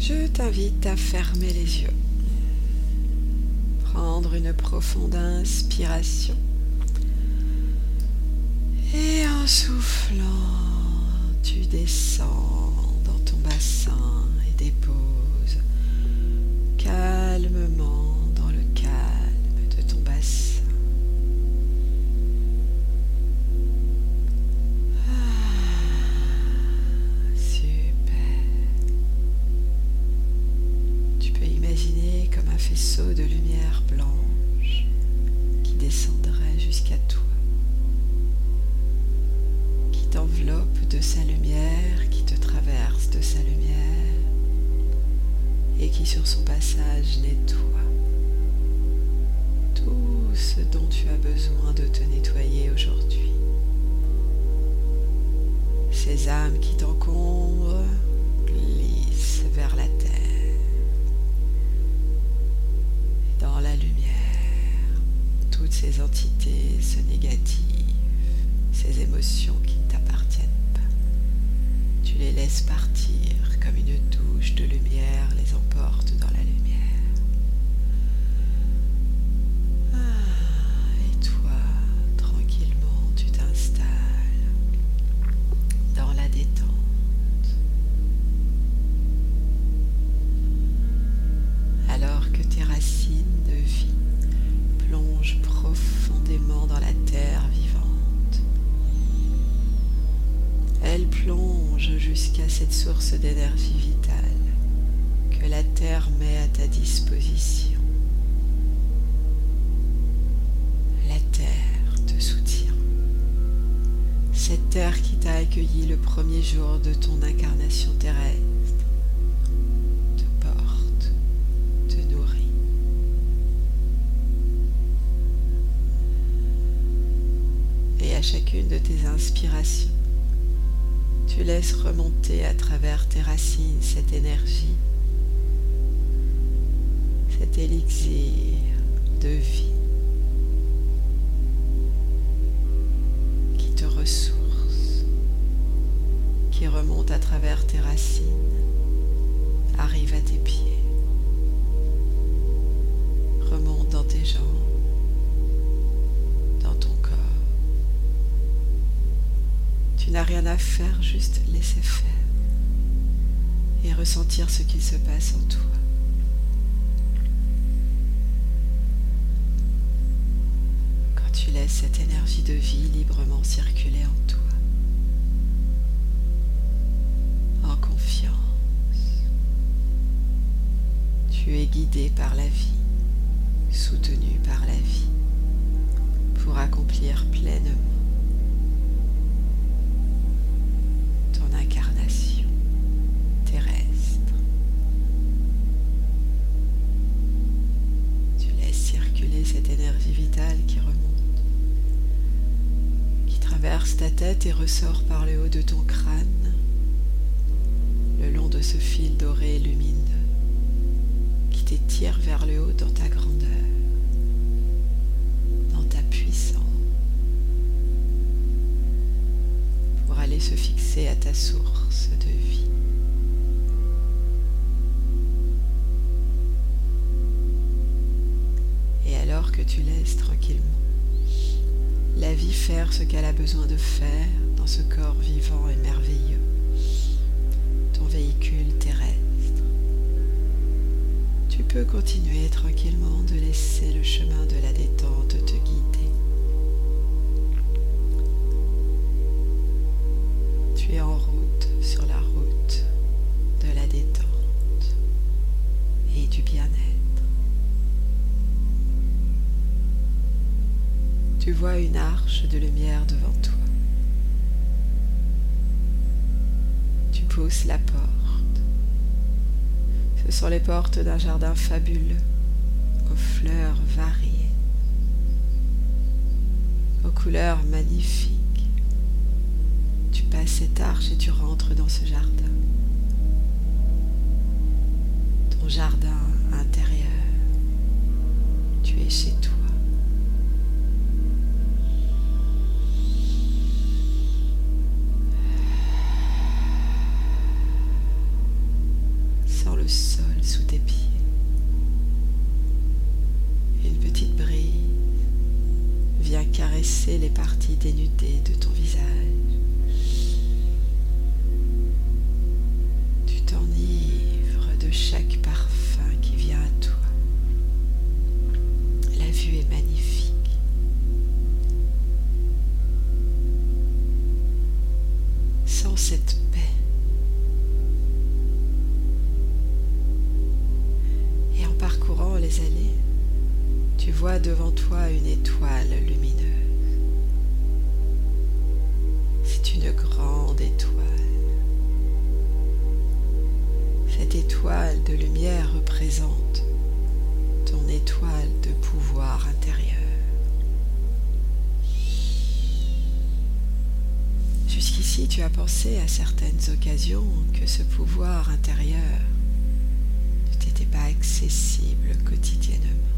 Je t'invite à fermer les yeux, prendre une profonde inspiration. Et en soufflant, tu descends dans ton bassin et déposes calmement de lumière blanche qui descendrait jusqu'à toi, qui t'enveloppe de sa lumière, qui te traverse de sa lumière et qui sur son passage nettoie tout ce dont tu as besoin de te nettoyer aujourd'hui. Ces âmes qui t'encombrent glissent vers la terre. Ces entités, ce négatif, ces émotions qui ne t'appartiennent pas, tu les laisses partir comme une douche de lumière les emporte dans la lumière. D'énergie vitale que la terre met à ta disposition. La terre te soutient. Cette terre qui t'a accueilli le premier jour de ton incarnation terrestre te porte, te nourrit. Et à chacune de tes inspirations, tu laisses remonter à travers tes racines cette énergie, cet élixir de vie qui te ressource, qui remonte à travers tes racines, arrive à tes pieds, remonte dans tes jambes, Tu n'as rien à faire, juste laisser faire et ressentir ce qu'il se passe en toi. Quand tu laisses cette énergie de vie librement circuler en toi, en confiance, tu es guidé par la vie, soutenu par la vie, pour accomplir pleinement ta tête et ressort par le haut de ton crâne, le long de ce fil doré et lumineux qui t'étire vers le haut dans ta grandeur, dans ta puissance. pour aller se fixer à ta source de vie. Et alors que tu laisses tranquillement ce qu'elle a besoin de faire dans ce corps vivant et merveilleux, ton véhicule terrestre, tu peux continuer tranquillement de laisser le chemin de la détente te Tu vois une arche de lumière devant toi. Tu pousses la porte. Ce sont les portes d'un jardin fabuleux, aux fleurs variées, aux couleurs magnifiques. Tu passes cette arche et tu rentres dans ce jardin. Ton jardin intérieur. Tu es chez toi. Devant toi une étoile lumineuse. une grande étoile. Cette étoile de lumière représente ton étoile de pouvoir intérieur. Jusqu'ici, tu as pensé à certaines occasions que ce pouvoir intérieur ne t'était pas accessible quotidiennement.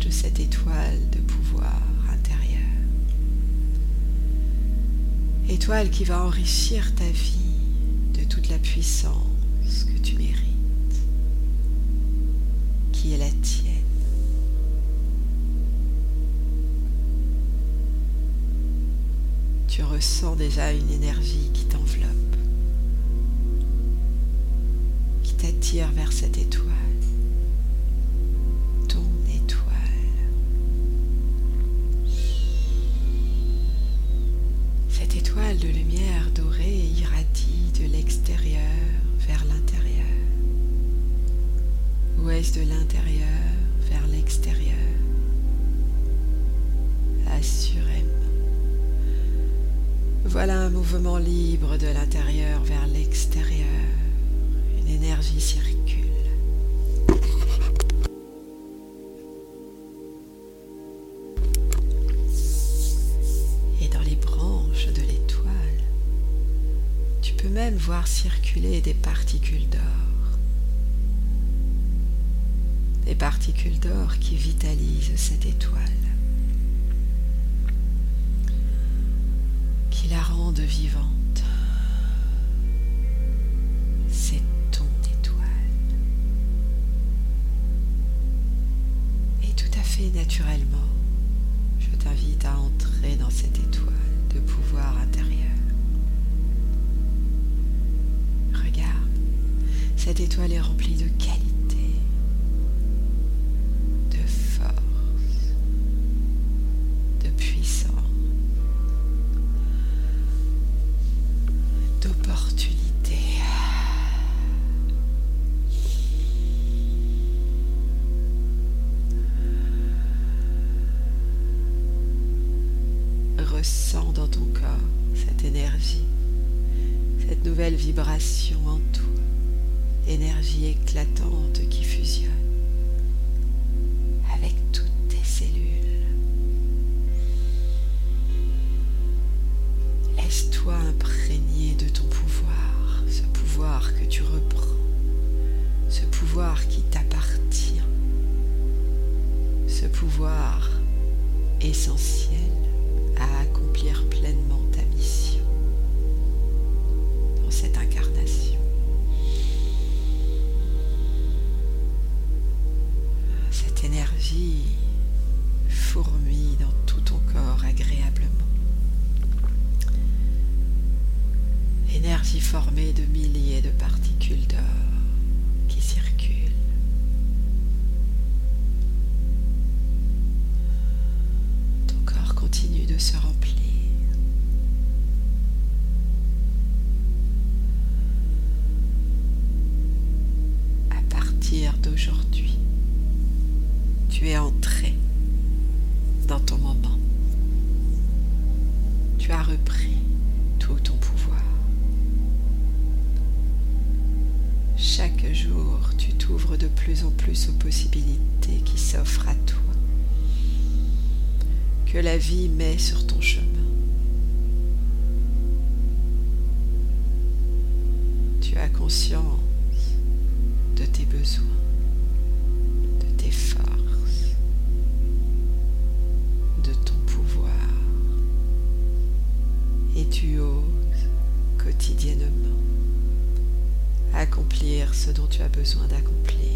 De cette étoile de pouvoir intérieur. Étoile qui va enrichir ta vie de toute la puissance que tu mérites, qui est la tienne. Tu ressens déjà une énergie qui t'enveloppe, qui t'attire vers cette étoile. De l'intérieur vers l'extérieur. Assurément. Voilà un mouvement libre de l'intérieur vers l'extérieur. Une énergie circule. voir circuler des particules d'or. Des particules d'or qui vitalisent cette étoile, qui la rendent vivante. C'est ton étoile. Et tout à fait naturellement, je t'invite à entrer dans cette étoile de pouvoir intérieur. Cette étoile est remplie de qualité, en toi énergie éclatante qui fusionne avec toutes tes cellules. Laisse-toi imprégner de ton pouvoir, ce pouvoir que tu reprends, ce pouvoir qui t'appartient, ce pouvoir essentiel Formée de milliers de particules d'or qui circulent. Ton corps continue de se remplir. partir d'aujourd'hui, tu es entré dans ton moment. Tu as repris tout ton pouvoir. Chaque jour, tu t'ouvres de plus en plus aux possibilités qui s'offrent à toi, que la vie met sur ton chemin. Tu as conscience de tes besoins, de tes forces, de ton pouvoir. Et tu oses quotidiennement accomplir ce dont tu as besoin d'accomplir.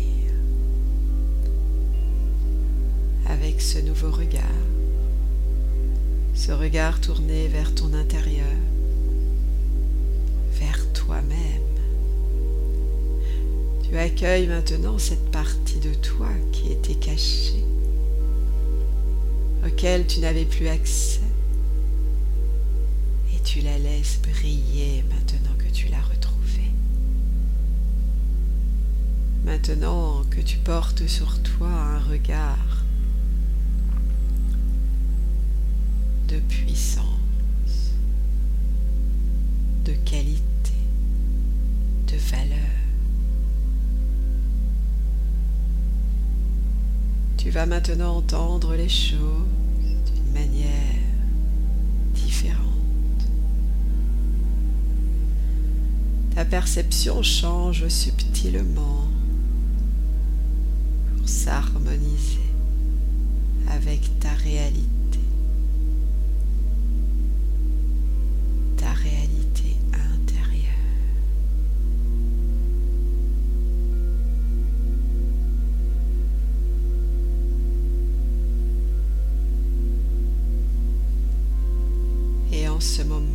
Avec ce nouveau regard, ce regard tourné vers ton intérieur, vers toi-même. Tu accueilles maintenant cette partie de toi qui était cachée, auquel tu n'avais plus accès, et tu la laisses briller maintenant que tu l'as retrouvée. Maintenant que tu portes sur toi un regard de puissance, de qualité, de valeur, tu vas maintenant entendre les choses d'une manière différente. Ta perception change subtilement s'harmoniser avec ta réalité, ta réalité intérieure. Et en ce moment,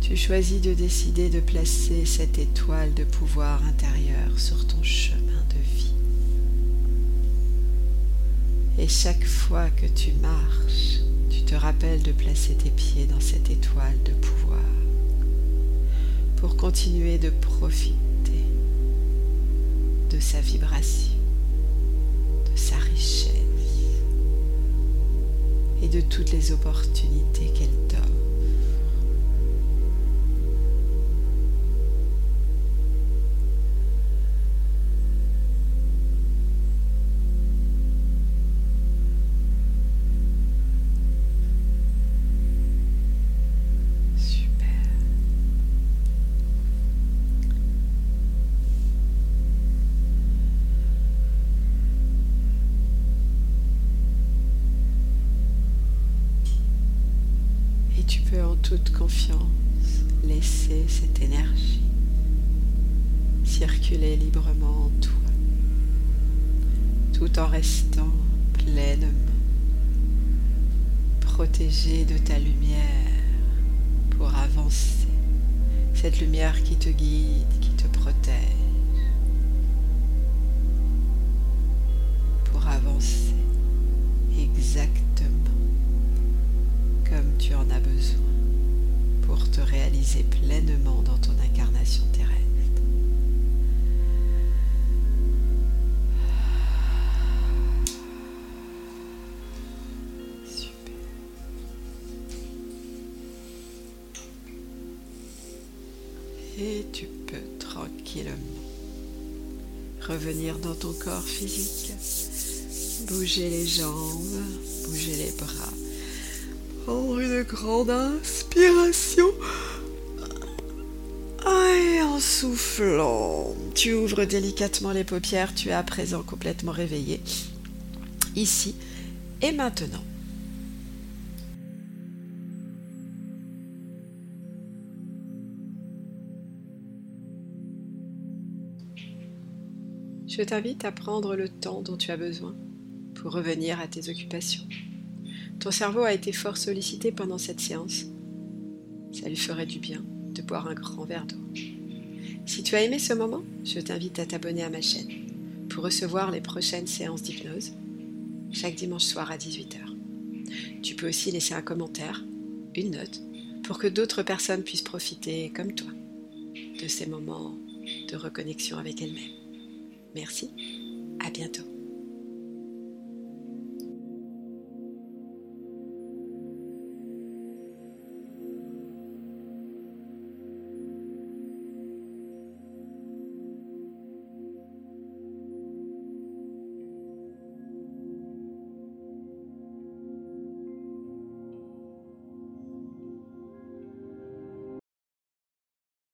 tu choisis de décider de placer cette étoile de pouvoir intérieur sur ton chemin Et chaque fois que tu marches, tu te rappelles de placer tes pieds dans cette étoile de pouvoir pour continuer de profiter de sa vibration, de sa richesse et de toutes les opportunités qu'elle t'offre. Toute confiance, laisser cette énergie circuler librement en toi, tout en restant pleinement protégé de ta lumière pour avancer, cette lumière qui te guide, qui te protège, réaliser pleinement dans ton incarnation terrestre. Super. Et tu peux tranquillement revenir dans ton corps physique, bouger les jambes, bouger les bras prendre une grande inspiration. En soufflant, tu ouvres délicatement les paupières, tu es à présent complètement réveillé, ici et maintenant. Je t'invite à prendre le temps dont tu as besoin pour revenir à tes occupations. Ton cerveau a été fort sollicité pendant cette séance. Ça lui ferait du bien de boire un grand verre d'eau. Si tu as aimé ce moment, je t'invite à t'abonner à ma chaîne pour recevoir les prochaines séances d'hypnose, chaque dimanche soir à 18h. Tu peux aussi laisser un commentaire, une note, pour que d'autres personnes puissent profiter, comme toi, de ces moments de reconnexion avec elles-mêmes. Merci, à bientôt.